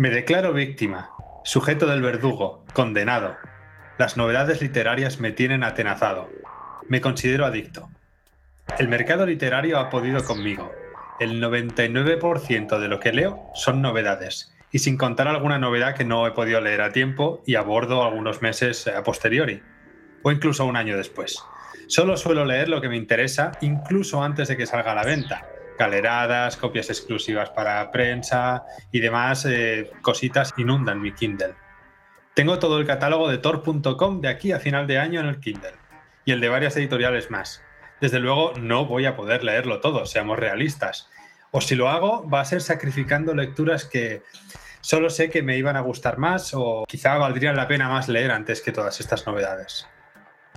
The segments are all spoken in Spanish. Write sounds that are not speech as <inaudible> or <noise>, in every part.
Me declaro víctima, sujeto del verdugo, condenado. Las novedades literarias me tienen atenazado. Me considero adicto. El mercado literario ha podido conmigo. El 99% de lo que leo son novedades, y sin contar alguna novedad que no he podido leer a tiempo y abordo algunos meses a posteriori, o incluso un año después. Solo suelo leer lo que me interesa, incluso antes de que salga a la venta. Galeradas, copias exclusivas para prensa y demás eh, cositas inundan mi Kindle. Tengo todo el catálogo de Tor.com de aquí a final de año en el Kindle y el de varias editoriales más. Desde luego no voy a poder leerlo todo, seamos realistas. O si lo hago, va a ser sacrificando lecturas que solo sé que me iban a gustar más o quizá valdría la pena más leer antes que todas estas novedades.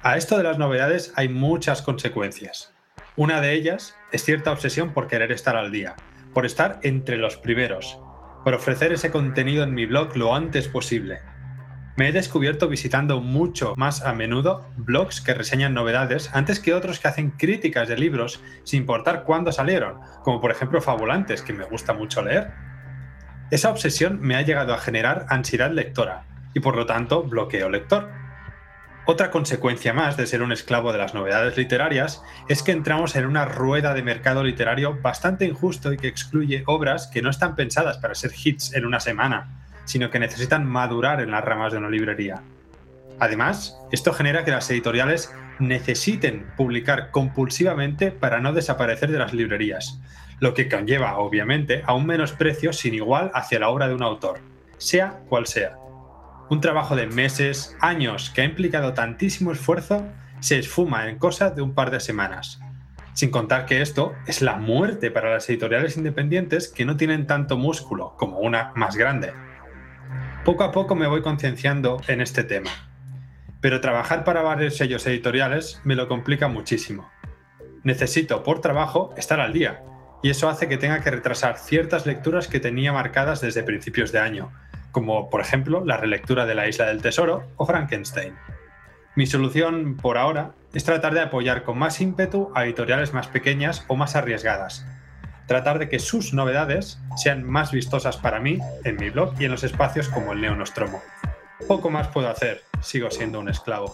A esto de las novedades hay muchas consecuencias. Una de ellas es cierta obsesión por querer estar al día, por estar entre los primeros, por ofrecer ese contenido en mi blog lo antes posible, me he descubierto visitando mucho más a menudo blogs que reseñan novedades antes que otros que hacen críticas de libros sin importar cuándo salieron, como por ejemplo Fabulantes, que me gusta mucho leer. Esa obsesión me ha llegado a generar ansiedad lectora y por lo tanto bloqueo lector. Otra consecuencia más de ser un esclavo de las novedades literarias es que entramos en una rueda de mercado literario bastante injusto y que excluye obras que no están pensadas para ser hits en una semana, sino que necesitan madurar en las ramas de una librería. Además, esto genera que las editoriales necesiten publicar compulsivamente para no desaparecer de las librerías, lo que conlleva, obviamente, a un menosprecio sin igual hacia la obra de un autor, sea cual sea. Un trabajo de meses, años, que ha implicado tantísimo esfuerzo, se esfuma en cosa de un par de semanas. Sin contar que esto es la muerte para las editoriales independientes que no tienen tanto músculo como una más grande. Poco a poco me voy concienciando en este tema, pero trabajar para varios sellos editoriales me lo complica muchísimo. Necesito, por trabajo, estar al día, y eso hace que tenga que retrasar ciertas lecturas que tenía marcadas desde principios de año, como por ejemplo la relectura de La Isla del Tesoro o Frankenstein. Mi solución por ahora es tratar de apoyar con más ímpetu a editoriales más pequeñas o más arriesgadas, tratar de que sus novedades sean más vistosas para mí en mi blog y en los espacios como el Neonostromo. Poco más puedo hacer, sigo siendo un esclavo.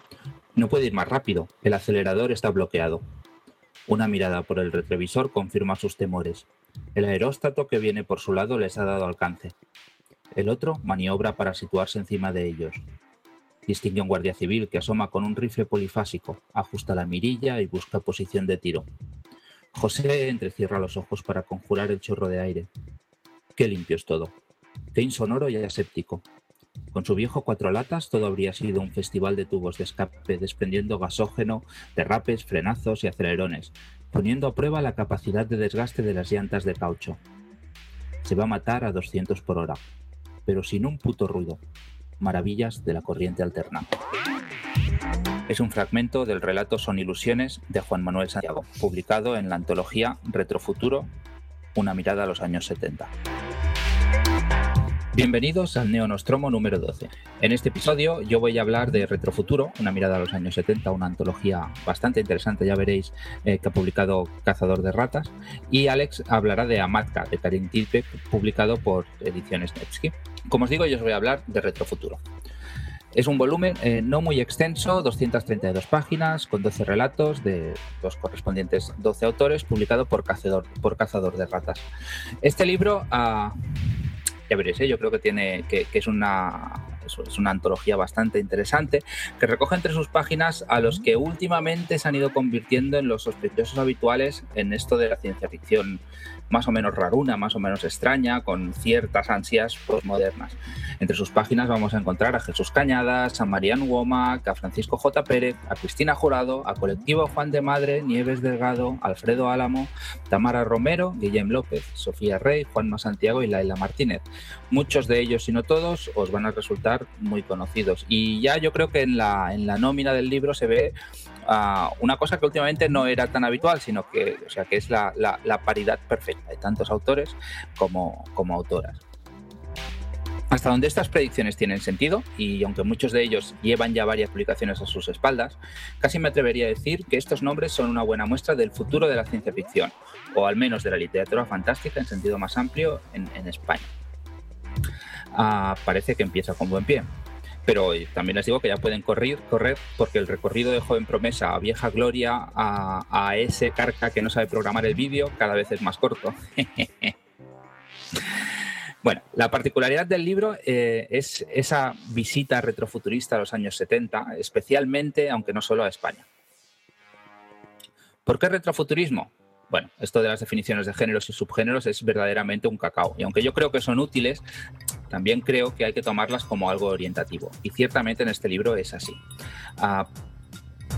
no puede ir más rápido, el acelerador está bloqueado. Una mirada por el retrovisor confirma sus temores. El aeróstato que viene por su lado les ha dado alcance. El otro maniobra para situarse encima de ellos. Distingue un guardia civil que asoma con un rifle polifásico, ajusta la mirilla y busca posición de tiro. José entrecierra los ojos para conjurar el chorro de aire. Qué limpio es todo. Qué insonoro y aséptico. Con su viejo cuatro latas todo habría sido un festival de tubos de escape desprendiendo gasógeno, derrapes, frenazos y acelerones, poniendo a prueba la capacidad de desgaste de las llantas de caucho. Se va a matar a 200 por hora, pero sin un puto ruido. Maravillas de la corriente alterna. Es un fragmento del relato Son ilusiones de Juan Manuel Santiago, publicado en la antología Retrofuturo, una mirada a los años 70. Bienvenidos al Neonostromo número 12. En este episodio yo voy a hablar de Retrofuturo, una mirada a los años 70, una antología bastante interesante, ya veréis, eh, que ha publicado Cazador de Ratas. Y Alex hablará de Amatka, de Karin Tilpek, publicado por Ediciones Nevsky. Como os digo, yo os voy a hablar de Retrofuturo. Es un volumen eh, no muy extenso, 232 páginas, con 12 relatos de los correspondientes 12 autores, publicado por Cazador, por Cazador de Ratas. Este libro... ha... Veréis, ¿eh? yo creo que tiene que, es una es una antología bastante interesante que recoge entre sus páginas a los que últimamente se han ido convirtiendo en los sospechosos habituales en esto de la ciencia ficción más o menos raruna, más o menos extraña, con ciertas ansias postmodernas. Entre sus páginas vamos a encontrar a Jesús Cañadas, a Marian Womack, a Francisco J. Pérez, a Cristina Jurado, a Colectivo Juan de Madre, Nieves Delgado, Alfredo Álamo, Tamara Romero, Guillem López, Sofía Rey, Juanma Santiago y Laila Martínez. Muchos de ellos, si no todos, os van a resultar muy conocidos. Y ya yo creo que en la, en la nómina del libro se ve una cosa que últimamente no era tan habitual, sino que, o sea, que es la, paridad perfecta de tantos autores como, como autoras. Hasta donde estas predicciones tienen sentido, y aunque muchos de ellos llevan ya varias publicaciones a sus espaldas, casi me atrevería a decir que estos nombres son una buena muestra del futuro de la ciencia ficción, o al menos de la literatura fantástica en sentido más amplio en, España. Ah, parece que empieza con buen pie. Pero también les digo que ya pueden correr, correr porque el recorrido de joven promesa a vieja gloria a, ese carca que no sabe programar el vídeo cada vez es más corto. <laughs> Bueno, la particularidad del libro eh, es esa visita retrofuturista a los años 70, especialmente, aunque no solo a España. ¿Por qué retrofuturismo? Bueno, esto de las definiciones de géneros y subgéneros es verdaderamente un cacao. Y aunque yo creo que son útiles, también creo que hay que tomarlas como algo orientativo. Y ciertamente en este libro es así. Ah,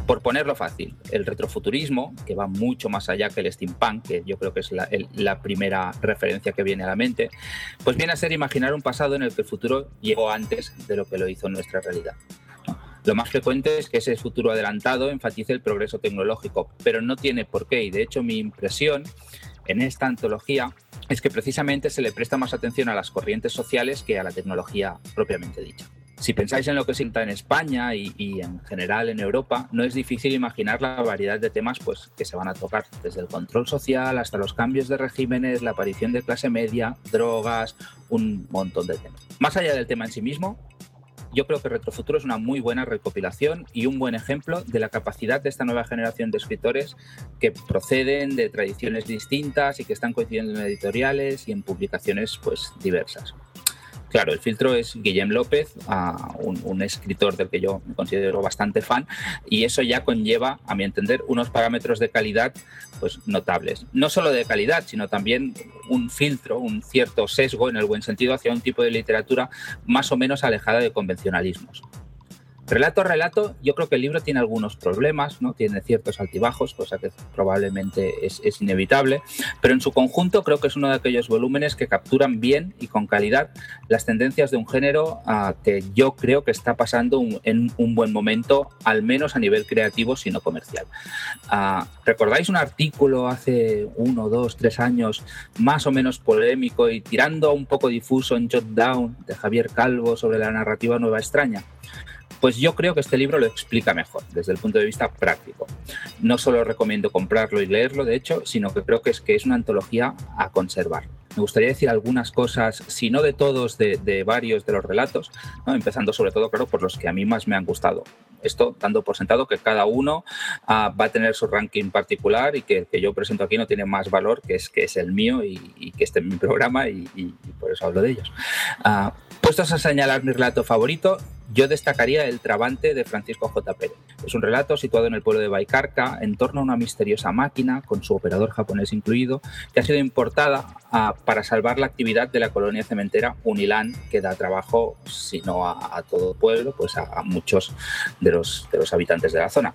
por ponerlo fácil, el retrofuturismo, que va mucho más allá que el steampunk, que yo creo que es la, la, primera referencia que viene a la mente, pues viene a ser imaginar un pasado en el que el futuro llegó antes de lo que lo hizo nuestra realidad. Lo más frecuente es que ese futuro adelantado enfatice el progreso tecnológico, pero no tiene por qué. Y de hecho mi impresión en esta antología es que precisamente se le presta más atención a las corrientes sociales que a la tecnología propiamente dicha. Si pensáis en lo que se en España y, en general en Europa, no es difícil imaginar la variedad de temas pues, que se van a tocar, desde el control social hasta los cambios de regímenes, la aparición de clase media, drogas, un montón de temas. Más allá del tema en sí mismo, yo creo que Retrofuturo es una muy buena recopilación y un buen ejemplo de la capacidad de esta nueva generación de escritores que proceden de tradiciones distintas y que están coincidiendo en editoriales y en publicaciones pues diversas. Claro, el filtro es Guillem López, un, escritor del que yo me considero bastante fan, y eso ya conlleva, a mi entender, unos parámetros de calidad pues, notables. No solo de calidad, sino también un filtro, un cierto sesgo, en el buen sentido, hacia un tipo de literatura más o menos alejada de convencionalismos. Relato a relato, yo creo que el libro tiene algunos problemas, ¿no? tiene ciertos altibajos, cosa que probablemente es, inevitable, pero en su conjunto creo que es uno de aquellos volúmenes que capturan bien y con calidad las tendencias de un género ah, que yo creo que está pasando en un buen momento, al menos a nivel creativo, sino comercial. Ah, ¿Recordáis un artículo hace uno, dos, tres años, más o menos polémico y tirando un poco difuso en Jot Down de Javier Calvo sobre la narrativa nueva extraña? Pues yo creo que este libro lo explica mejor desde el punto de vista práctico. No solo recomiendo comprarlo y leerlo, de hecho, sino que creo que es, que es una antología a conservar. Me gustaría decir algunas cosas, si no de todos, de, varios de los relatos, empezando sobre todo, claro, por los que a mí más me han gustado. Esto dando por sentado que cada uno ah, va a tener su ranking particular y que el que yo presento aquí no tiene más valor que es, que es el mío y, que esté en mi programa y, por eso hablo de ellos. Ah, puestos a señalar mi relato favorito, yo destacaría El Trabante de Francisco J. Pérez. Es un relato situado en el pueblo de Baicarca en torno a una misteriosa máquina, con su operador japonés incluido, que ha sido importada ah, para salvar la actividad de la colonia cementera Unilán, que da trabajo, si no a, todo el pueblo, pues a, muchos de los, de los habitantes de la zona.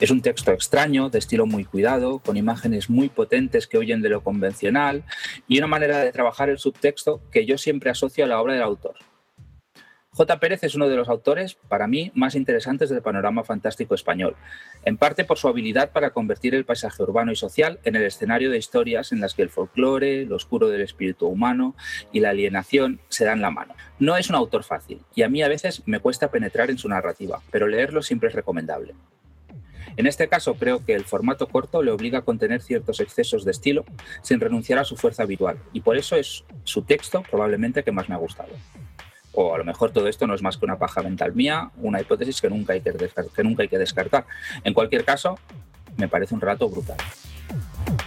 Es un texto extraño, de estilo muy cuidado, con imágenes muy potentes que huyen de lo convencional y una manera de trabajar el subtexto que yo siempre asocio a la obra del autor. J. Pérez es uno de los autores, para mí, más interesantes del panorama fantástico español, en parte por su habilidad para convertir el paisaje urbano y social en el escenario de historias en las que el folclore, lo oscuro del espíritu humano y la alienación se dan la mano. No es un autor fácil, y a mí a veces me cuesta penetrar en su narrativa, pero leerlo siempre es recomendable. En este caso creo que el formato corto le obliga a contener ciertos excesos de estilo sin renunciar a su fuerza habitual, y por eso es su texto probablemente que más me ha gustado. O a lo mejor todo esto no es más que una paja mental mía, una hipótesis que nunca hay que, descartar. En cualquier caso, me parece un relato brutal.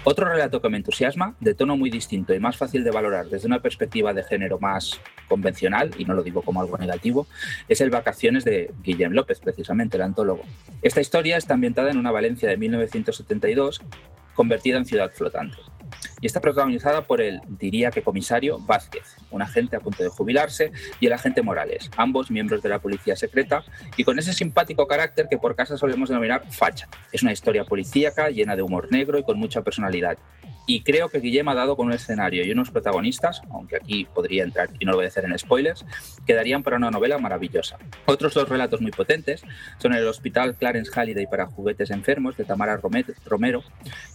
Otro relato que me entusiasma, de tono muy distinto y más fácil de valorar desde una perspectiva de género más convencional, y no lo digo como algo negativo, es el Vacaciones de Guillem López, precisamente, el antólogo. Esta historia está ambientada en una Valencia de 1972, convertida en ciudad flotante y está protagonizada por el, diría que comisario Vázquez, un agente a punto de jubilarse, y el agente Morales, ambos miembros de la policía secreta, y con ese simpático carácter que por casa solemos denominar facha. Es una historia policíaca llena de humor negro y con mucha personalidad, y creo que Guillem ha dado con un escenario y unos protagonistas, aunque aquí podría entrar y no lo voy a hacer en spoilers, que darían para una novela maravillosa. Otros dos relatos muy potentes son El Hospital Clarence Halliday para juguetes enfermos de Tamara Romero,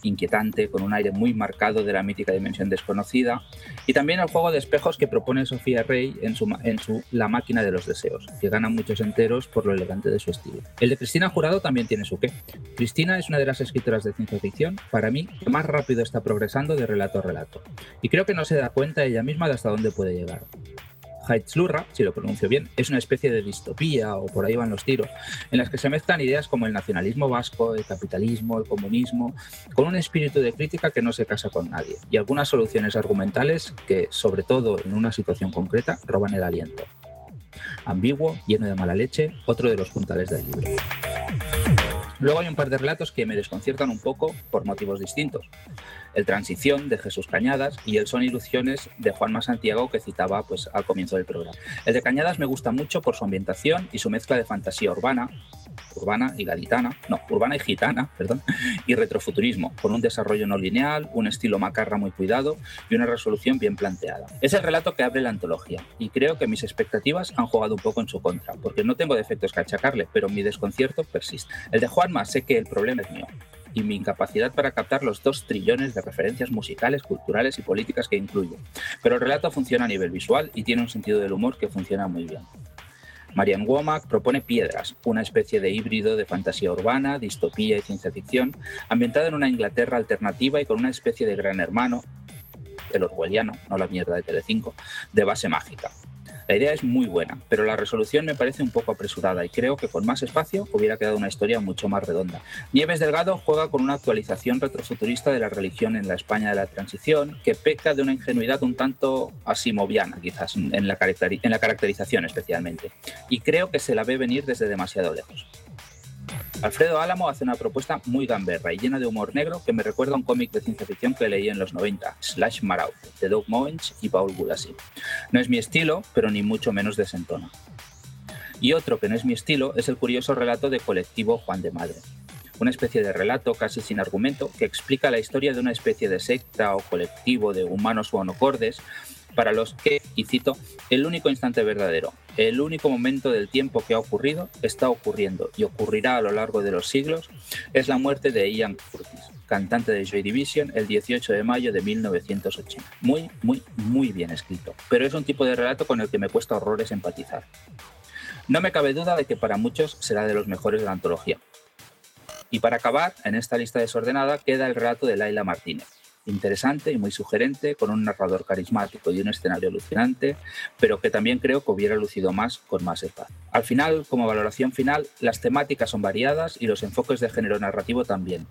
inquietante, con un aire muy marcado de la mítica dimensión desconocida, y también el juego de espejos que propone Sofía Rey en su, en su La máquina de los deseos, que gana muchos enteros por lo elegante de su estilo. El de Cristina Jurado también tiene su qué. Cristina es una de las escritoras de ciencia ficción, para mí, que más rápido está progresando progresando de relato a relato. Y creo que no se da cuenta ella misma de hasta dónde puede llegar. Heitzlurra, si lo pronuncio bien, es una especie de distopía, o por ahí van los tiros, en las que se mezclan ideas como el nacionalismo vasco, el capitalismo, el comunismo, con un espíritu de crítica que no se casa con nadie, y algunas soluciones argumentales que, sobre todo en una situación concreta, roban el aliento. Ambiguo, lleno de mala leche, otro de los puntales del libro. Luego hay un par de relatos que me desconciertan un poco por motivos distintos. El Transición de Jesús Cañadas y el Son Ilusiones de Juanma Santiago que citaba pues, al comienzo del programa. El de Cañadas me gusta mucho por su ambientación y su mezcla de fantasía urbana, urbana y gaditana, no, urbana y gitana, <laughs> perdón, y retrofuturismo, con un desarrollo no lineal, un estilo macarra muy cuidado y una resolución bien planteada. Es el relato que abre la antología y creo que mis expectativas han jugado un poco en su contra, porque no tengo defectos que achacarle, pero mi desconcierto persiste. El de Juanma sé que el problema es mío, y mi incapacidad para captar los dos trillones de referencias musicales, culturales y políticas que incluye. Pero el relato funciona a nivel visual y tiene un sentido del humor que funciona muy bien. Marian Womack propone Piedras, una especie de híbrido de fantasía urbana, distopía y ciencia ficción, ambientada en una Inglaterra alternativa y con una especie de gran hermano, el orwelliano, no la mierda de Telecinco, de base mágica. La idea es muy buena, pero la resolución me parece un poco apresurada y creo que con más espacio hubiera quedado una historia mucho más redonda. Nieves Delgado juega con una actualización retrofuturista de la religión en la España de la transición que peca de una ingenuidad un tanto asimoviana, quizás, en la, en la caracterización especialmente, y creo que se la ve venir desde demasiado lejos. Alfredo Álamo hace una propuesta muy gamberra y llena de humor negro que me recuerda a un cómic de ciencia ficción que leí en los 90, Slash Maraud, de Doug Moench y Paul Gulasi. No es mi estilo, pero ni mucho menos desentona. Y otro que no es mi estilo es el curioso relato de colectivo Juan de Madre, una especie de relato casi sin argumento que explica la historia de una especie de secta o colectivo de humanos onocordes para los que, y cito, el único instante verdadero, el único momento del tiempo que ha ocurrido, está ocurriendo y ocurrirá a lo largo de los siglos, es la muerte de Ian Curtis, cantante de Joy Division, el 18 de mayo de 1980. Muy, muy, muy bien escrito, pero es un tipo de relato con el que me cuesta horrores empatizar. No me cabe duda de que para muchos será de los mejores de la antología. Y para acabar, en esta lista desordenada queda el relato de Laila Martínez, interesante y muy sugerente, con un narrador carismático y un escenario alucinante, pero que también creo que hubiera lucido más con más espacio. Al final, como valoración final, las temáticas son variadas y los enfoques de género narrativo también.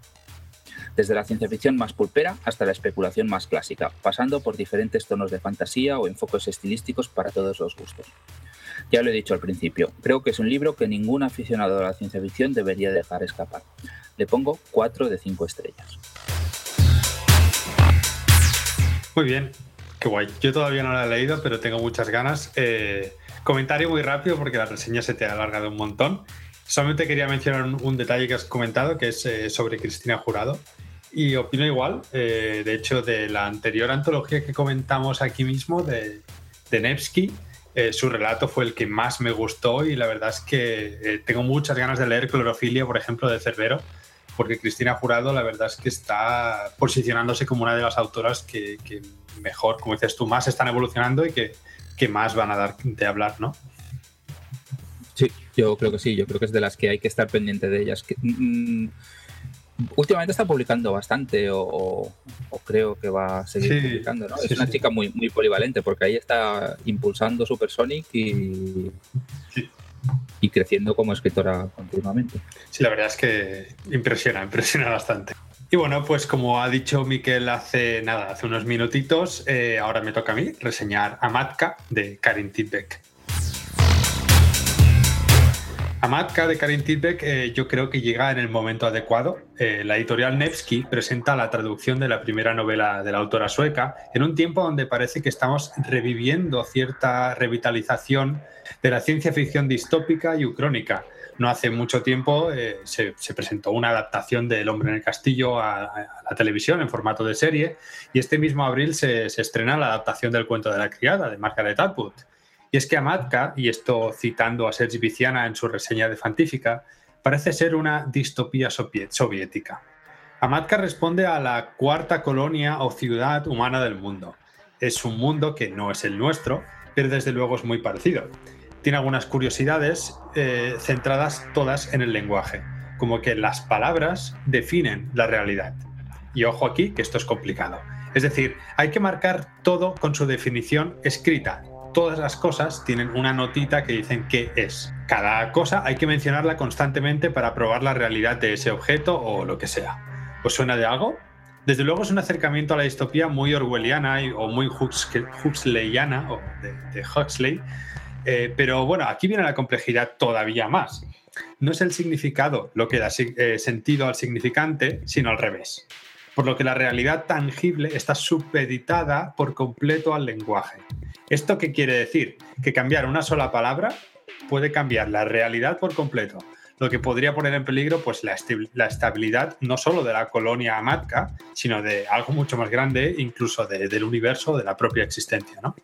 Desde la ciencia ficción más pulpera hasta la especulación más clásica, pasando por diferentes tonos de fantasía o enfoques estilísticos para todos los gustos. Ya lo he dicho al principio, creo que es un libro que ningún aficionado a la ciencia ficción debería dejar escapar. Le pongo 4 de 5 estrellas. <laughs> Muy bien, qué guay. Yo todavía no la he leído, pero tengo muchas ganas. Eh, comentario muy rápido porque la reseña se te ha alargado un montón. Solamente quería mencionar un, detalle que has comentado, que es eh, sobre Cristina Jurado. Y opino igual, eh, de hecho, de la anterior antología que comentamos aquí mismo, de, de Nevsky, su relato fue el que más me gustó y la verdad es que tengo muchas ganas de leer Clorofilia, por ejemplo, de Cerbero, porque Cristina Jurado la verdad es que está posicionándose como una de las autoras que, mejor, como dices tú, más están evolucionando y que, más van a dar de hablar, ¿no? Sí, yo creo que sí, yo creo que es de las que hay que estar pendiente de ellas. Mm, últimamente está publicando bastante o, creo que va a seguir publicando, ¿no? es una chica muy, muy polivalente porque ahí está impulsando Supersonic y, y creciendo como escritora continuamente. Sí, la verdad es que impresiona, impresiona bastante. Y bueno, pues como ha dicho Miquel hace nada, hace unos minutitos, eh, ahora me toca a mí reseñar Amatka de Karin Tidbeck. Amatka de Karin Tidbeck eh, yo creo que llega en el momento adecuado. Eh, la editorial Nevsky presenta la traducción de la primera novela de la autora sueca en un tiempo donde parece que estamos reviviendo cierta revitalización de la ciencia ficción distópica y ucrónica no hace mucho tiempo eh, se, presentó una adaptación de El hombre en el castillo a, la televisión en formato de serie y este mismo abril se, estrena la adaptación del cuento de la criada de Margaret Atwood. Y es que Amatka, y esto citando a Sergi Viciana en su reseña de Fantífica, parece ser una distopía soviética. Amatka responde a la cuarta colonia o ciudad humana del mundo. Es un mundo que no es el nuestro, pero desde luego es muy parecido tiene algunas curiosidades eh, centradas todas en el lenguaje, como que las palabras definen la realidad. Y ojo aquí, que esto es complicado. Es decir, hay que marcar todo con su definición escrita. Todas las cosas tienen una notita que dicen qué es. Cada cosa hay que mencionarla constantemente para probar la realidad de ese objeto o lo que sea. ¿Os suena de algo? Desde luego es un acercamiento a la distopía muy orwelliana o muy Huxleyana, o de Huxley, eh, pero bueno, aquí viene la complejidad todavía más. No es el significado lo que da eh, sentido al significante, sino al revés. Por lo que la realidad tangible está supeditada por completo al lenguaje. ¿Esto qué quiere decir? Que cambiar una sola palabra puede cambiar la realidad por completo, lo que podría poner en peligro pues, la, estabilidad no solo de la colonia Amatka, sino de algo mucho más grande, incluso del universo, de la propia existencia. ¿no?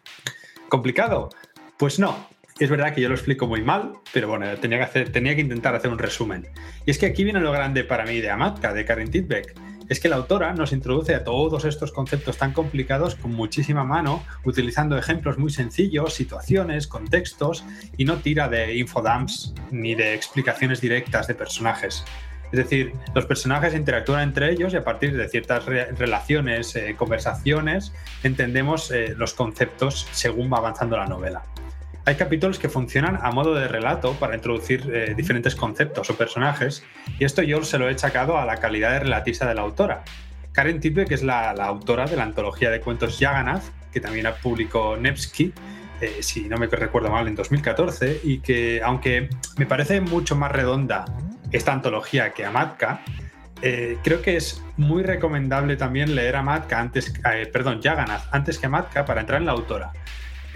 ¿Complicado? Pues no, es verdad que yo lo explico muy mal, pero bueno, tenía que, intentar hacer un resumen. Y es que aquí viene lo grande para mí de Amatka, de Karen Tidbeck. Es que la autora nos introduce a todos estos conceptos tan complicados con muchísima mano, utilizando ejemplos muy sencillos, situaciones, contextos, y no tira de infodumps ni de explicaciones directas de personajes. Es decir, los personajes interactúan entre ellos y a partir de ciertas relaciones, eh, conversaciones, entendemos eh, los conceptos según va avanzando la novela. Hay capítulos que funcionan a modo de relato para introducir eh, diferentes conceptos o personajes, y esto yo se lo he achacado a la calidad de relatista de la autora. Karen Tippe, que es la, autora de la antología de cuentos Yaganath, que también publicó Nevsky, eh, si no me recuerdo mal, en 2014, y que aunque me parece mucho más redonda esta antología que Amatka, eh, creo que es muy recomendable también leer a Matka antes, perdón, Yaganath antes que Amatka para entrar en la autora.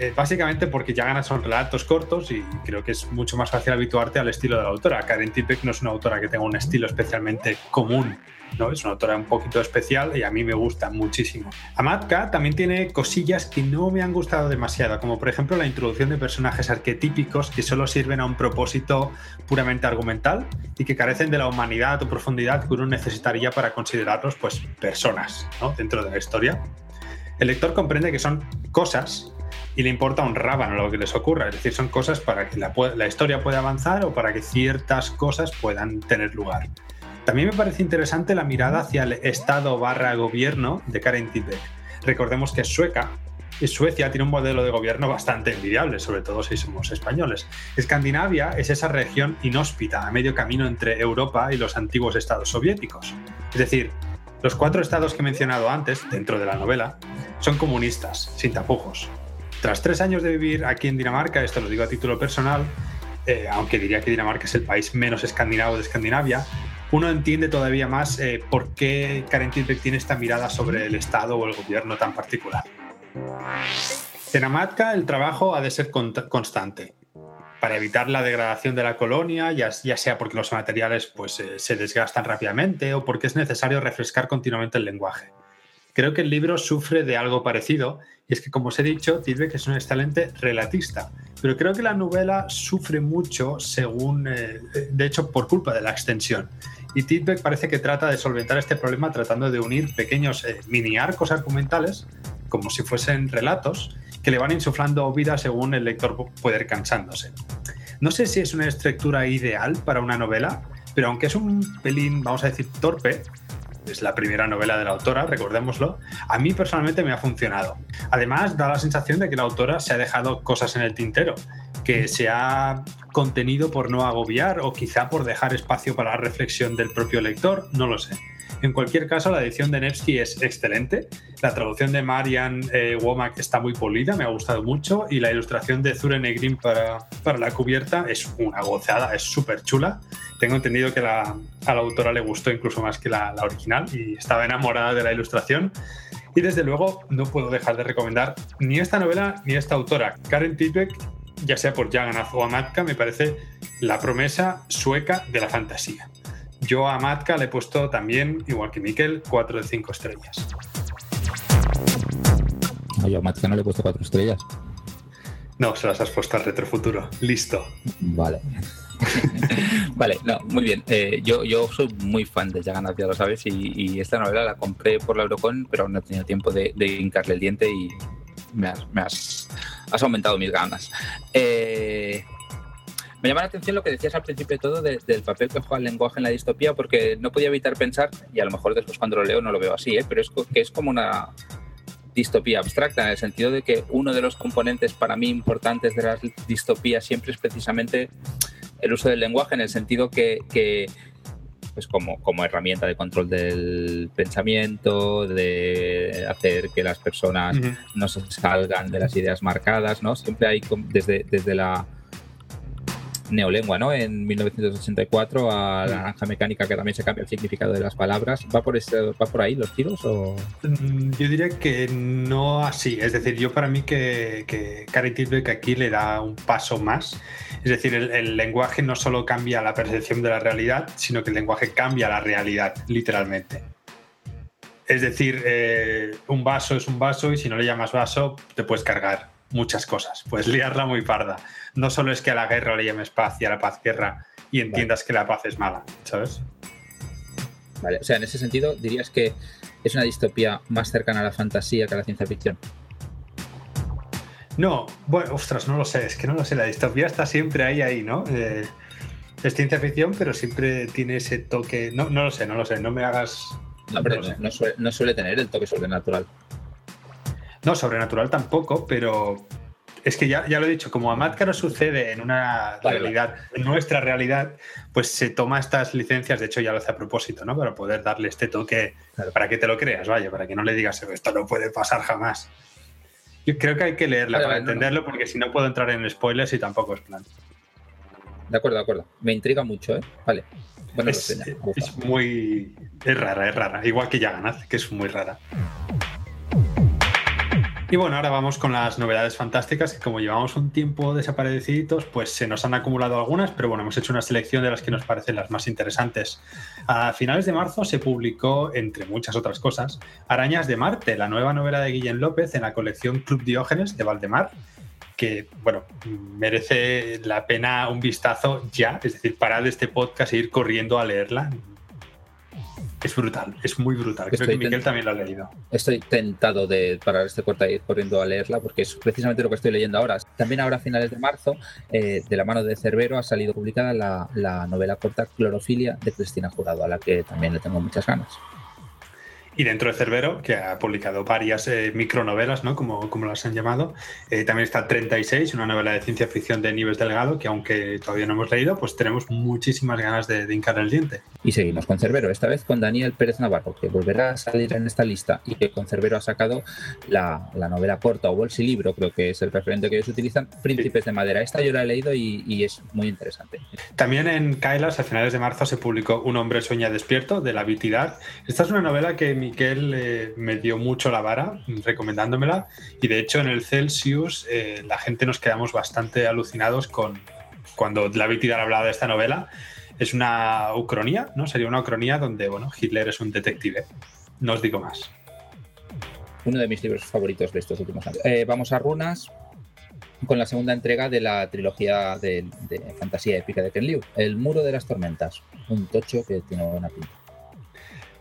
Eh, básicamente porque ya ganas son relatos cortos y creo que es mucho más fácil habituarte al estilo de la autora. Karen Tipek no es una autora que tenga un estilo especialmente común, ¿no? es una autora un poquito especial y a mí me gusta muchísimo. Amatka también tiene cosillas que no me han gustado demasiado, como por ejemplo la introducción de personajes arquetípicos que solo sirven a un propósito puramente argumental y que carecen de la humanidad o profundidad que uno necesitaría para considerarlos pues personas dentro de la historia. El lector comprende que son cosas y le importa un rábano lo que les ocurra. Es decir, son cosas para que la, historia pueda avanzar o para que ciertas cosas puedan tener lugar. También me parece interesante la mirada hacia el Estado barra gobierno de Karen Tidbeck. Recordemos que es sueca y Suecia tiene un modelo de gobierno bastante envidiable, sobre todo si somos españoles. Escandinavia es esa región inhóspita, a medio camino entre Europa y los antiguos estados soviéticos. Es decir, los cuatro estados que he mencionado antes, dentro de la novela, son comunistas, sin tapujos. Tras tres años de vivir aquí en Dinamarca, esto lo digo a título personal, eh, aunque diría que Dinamarca es el país menos escandinavo de Escandinavia, uno entiende todavía más eh, por qué Karen Tilbeck tiene esta mirada sobre el Estado o el gobierno tan particular. En Amatka el trabajo ha de ser constante para evitar la degradación de la colonia, ya, sea porque los materiales pues, eh, se desgastan rápidamente o porque es necesario refrescar continuamente el lenguaje. Creo que el libro sufre de algo parecido, y es que, como os he dicho, Tidbeck es un excelente relatista, pero creo que la novela sufre mucho según, eh, de hecho, por culpa de la extensión. Y Tidbeck parece que trata de solventar este problema tratando de unir pequeños eh, mini arcos argumentales, como si fuesen relatos, que le van insuflando vida según el lector puede ir cansándose. No sé si es una estructura ideal para una novela, pero aunque es un pelín, vamos a decir, torpe, es la primera novela de la autora, recordémoslo, a mí personalmente me ha funcionado. Además, da la sensación de que la autora se ha dejado cosas en el tintero, que se ha contenido por no agobiar o quizá por dejar espacio para la reflexión del propio lector, no lo sé. En cualquier caso, la edición de Nevsky es excelente. La traducción de Marian eh, Womack está muy polida, me ha gustado mucho. Y la ilustración de Zure Negrin para, para la cubierta es una gozada, es súper chula. Tengo entendido que a la autora le gustó incluso más que la, la original y estaba enamorada de la ilustración. Y desde luego no puedo dejar de recomendar ni esta novela ni esta autora. Karen Tipek, ya sea por Jagannath o Amatka, me parece la promesa sueca de la fantasía. Yo a Amatka le he puesto también, igual que Miquel, 4 de 5 estrellas. No, yo a Amatka no le he puesto 4 estrellas. No, se las has puesto al retrofuturo. Listo. Vale. <laughs> vale, no, muy bien. Eh, yo, yo soy muy fan de Jagannath, ya lo sabes, y, esta novela la compré por la Eurocon, pero no he tenido tiempo de, hincarle el diente y me has, has, aumentado mis ganas. Eh, me llama la atención lo que decías al principio de todo del papel que juega el lenguaje en la distopía, porque no podía evitar pensar, y a lo mejor después cuando lo leo no lo veo así, ¿eh? pero es que es como una distopía abstracta, en el sentido de que uno de los componentes para mí importantes de las distopías siempre es precisamente el uso del lenguaje, en el sentido que, pues como, como herramienta de control del pensamiento, de hacer que las personas no se salgan de las ideas marcadas, ¿no? Siempre hay desde, desde la neolengua, ¿no? En 1984 a la naranja mecánica que también se cambia el significado de las palabras. ¿Va por, ¿va por ahí los tiros o...? Mm, yo diría que no así. Es decir, yo para mí que, que Karen aquí le da un paso más. Es decir, el, lenguaje no solo cambia la percepción de la realidad, sino que el lenguaje cambia la realidad, literalmente. Es decir, eh, un vaso es un vaso y si no le llamas vaso, te puedes cargar muchas cosas. Puedes liarla muy parda no solo es que a la guerra le llames paz y a la paz guerra y entiendas que la paz es mala, ¿sabes? Vale, o sea, en ese sentido dirías que es una distopía más cercana a la fantasía que a la ciencia ficción. No, bueno, ostras, no lo sé, es que no lo sé, la distopía está siempre ahí, ahí, ¿no? Eh, es ciencia ficción, pero siempre tiene ese toque, no, no lo sé, no lo sé, no me hagas... No, pero no, suele, no suele tener el toque sobrenatural. No, sobrenatural tampoco, pero es que ya, ya lo he dicho, como a no sucede en una realidad, en nuestra realidad, pues se toma estas licencias, de hecho ya lo hace a propósito, ¿no? Para poder darle este toque, para que te lo creas, vaya, para que no le digas, esto no puede pasar jamás. Yo creo que hay que leerla para entenderlo, porque si no puedo entrar en spoilers y tampoco es plan. De acuerdo, de acuerdo. Me intriga mucho, ¿eh? Vale. Bueno, es, es muy... Es rara, es rara. Igual que Yaganaz, que es muy rara. Y bueno, ahora vamos con las novedades fantásticas, que como llevamos un tiempo desaparecidos, pues se nos han acumulado algunas, pero bueno, hemos hecho una selección de las que nos parecen las más interesantes. A finales de marzo se publicó, entre muchas otras cosas, Arañas de Marte, la nueva novela de Guillén López en la colección Club Diógenes de Valdemar, que, bueno, merece la pena un vistazo ya, es decir, parar este podcast e ir corriendo a leerla. Es brutal, es muy brutal. Creo que Miguel también lo ha leído. Estoy tentado de parar este corta y ir corriendo a leerla porque es precisamente lo que estoy leyendo ahora. También ahora a finales de marzo, eh, de la mano de Cerbero, ha salido publicada la, la novela corta Clorofilia de Cristina Jurado, a la que también le tengo muchas ganas. Y dentro de Cerbero, que ha publicado varias eh, micronovelas, ¿no? como, como las han llamado, eh, también está 36, una novela de ciencia ficción de Nives Delgado, que aunque todavía no hemos leído, pues tenemos muchísimas ganas de, de hincar el diente. Y seguimos con Cerbero, esta vez con Daniel Pérez Navarro, que volverá a salir en esta lista y que con Cerbero ha sacado la, la novela corta o bolsilibro, creo que es el referente que ellos utilizan, Príncipes de Madera. Esta yo la he leído y, y, es muy interesante. También en Kailas, a finales de marzo, se publicó Un hombre sueña despierto, de la Vitidad. Esta es una novela que Miquel eh, me dio mucho la vara recomendándomela y de hecho en el Celsius eh, la gente nos quedamos bastante alucinados con cuando la Vitidad hablaba de esta novela. Es una ucronía, ¿no? Sería una ucronía donde, bueno, Hitler es un detective. No os digo más. Uno de mis libros favoritos de estos últimos años. Eh, vamos a Runas, con la segunda entrega de la trilogía de, fantasía épica de Ken Liu, El Muro de las Tormentas, un tocho que tiene buena pinta.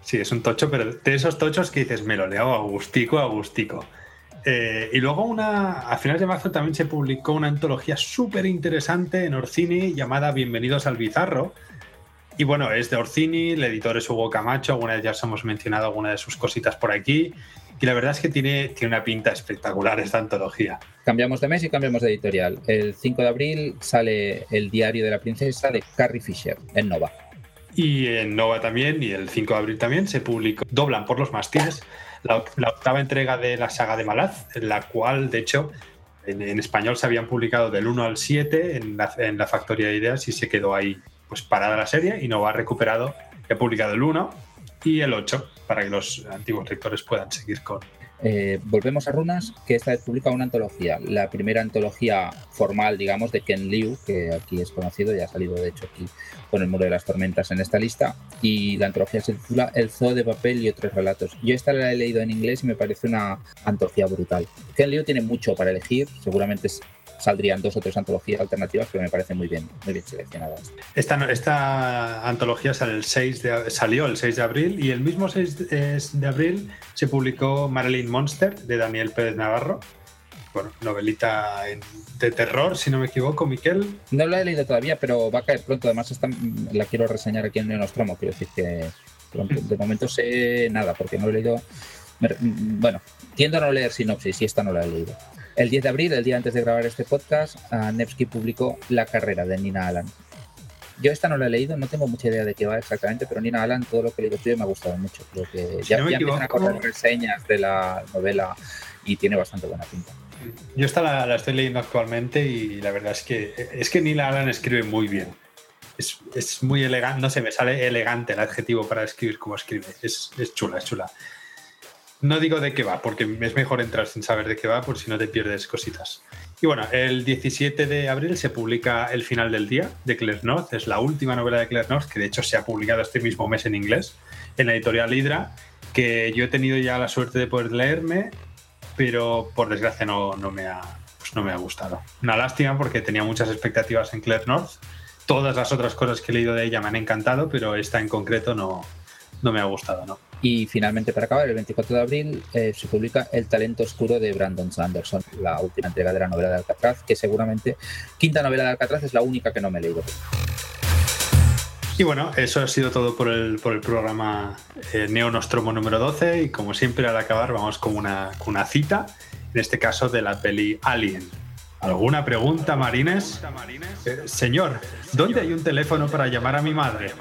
Sí, es un tocho, pero de esos tochos que dices, me lo leo agustico, agustico. Eh, y luego una, a finales de marzo también se publicó una antología súper interesante en Orcini llamada Bienvenidos al Bizarro. Y bueno, es de Orcini, el editor es Hugo Camacho, alguna vez ya os hemos mencionado alguna de sus cositas por aquí. Y la verdad es que tiene, tiene una pinta espectacular esta antología. Cambiamos de mes y cambiamos de editorial. El 5 de abril sale El diario de la princesa de Carrie Fisher en Nova Y en Nova también, y el 5 de abril también, se publicó Doblan por los mastines, la, octava entrega de la saga de Malaz, en la cual, de hecho, en, español se habían publicado del 1 al 7 en la, en la Factoría de Ideas y se quedó ahí pues parada la serie y Nova ha recuperado, ha publicado el 1 y el 8 para que los antiguos lectores puedan seguir con, eh, volvemos a Runas, que esta vez publica una antología, la primera antología formal, digamos, de Ken Liu, que aquí es conocido, ya ha salido de hecho aquí con el Muro de las Tormentas en esta lista, y la antología se titula El Zoo de Papel y otros relatos. Yo esta la he leído en inglés y me parece una antología brutal. Ken Liu tiene mucho para elegir, seguramente saldrían dos o tres antologías alternativas que me parecen muy bien, muy bien seleccionadas. Esta, esta antología sale el 6 de, salió el 6 de abril y el mismo 6 de abril se publicó Marilyn Monster de Daniel Pérez Navarro. Bueno, novelita de terror, si no me equivoco, Miquel. No la he leído todavía, pero va a caer pronto. Además, esta, la quiero reseñar aquí en Neonostromo. Quiero decir que de momento sé nada, porque no he leído. Bueno, tiendo a no leer sinopsis y esta no la he leído. El 10 de abril, el día antes de grabar este podcast, Nevsky publicó La carrera de Nina Allan. Yo esta no la he leído, no tengo mucha idea de qué va exactamente, pero Nina Allan, todo lo que he leído me ha gustado mucho. Creo que ya, no ya empiezan a correr reseñas de la novela y tiene bastante buena pinta. Yo esta la, estoy leyendo actualmente y la verdad es que es que Nina Allan escribe muy bien. Es, es muy elegante, no sé, me sale elegante el adjetivo para escribir como escribe. Es, es chula, es chula. No digo de qué va, porque es mejor entrar sin saber de qué va, por si no te pierdes cositas. Y bueno, el 17 de abril se publica El final del día de Claire North. Es la última novela de Claire North, que de hecho se ha publicado este mismo mes en inglés, en la editorial Hydra, que yo he tenido ya la suerte de poder leerme, pero por desgracia no, no, me, ha, pues no me ha gustado. Una lástima porque tenía muchas expectativas en Claire North. Todas las otras cosas que he leído de ella me han encantado, pero esta en concreto no, no me ha gustado, ¿no? Y finalmente, para acabar, el 24 de abril eh, se publica El talento oscuro de Brandon Sanderson, la última entrega de la novela de Alcatraz, que seguramente, quinta novela de Alcatraz, es la única que no me he leído. Y bueno, eso ha sido todo por el, por el programa eh, Neo Nostromo número 12. Y como siempre, al acabar, vamos con una, con una cita, en este caso de la peli Alien. ¿Alguna pregunta, Marines? Eh, señor, ¿dónde hay un teléfono para llamar a mi madre?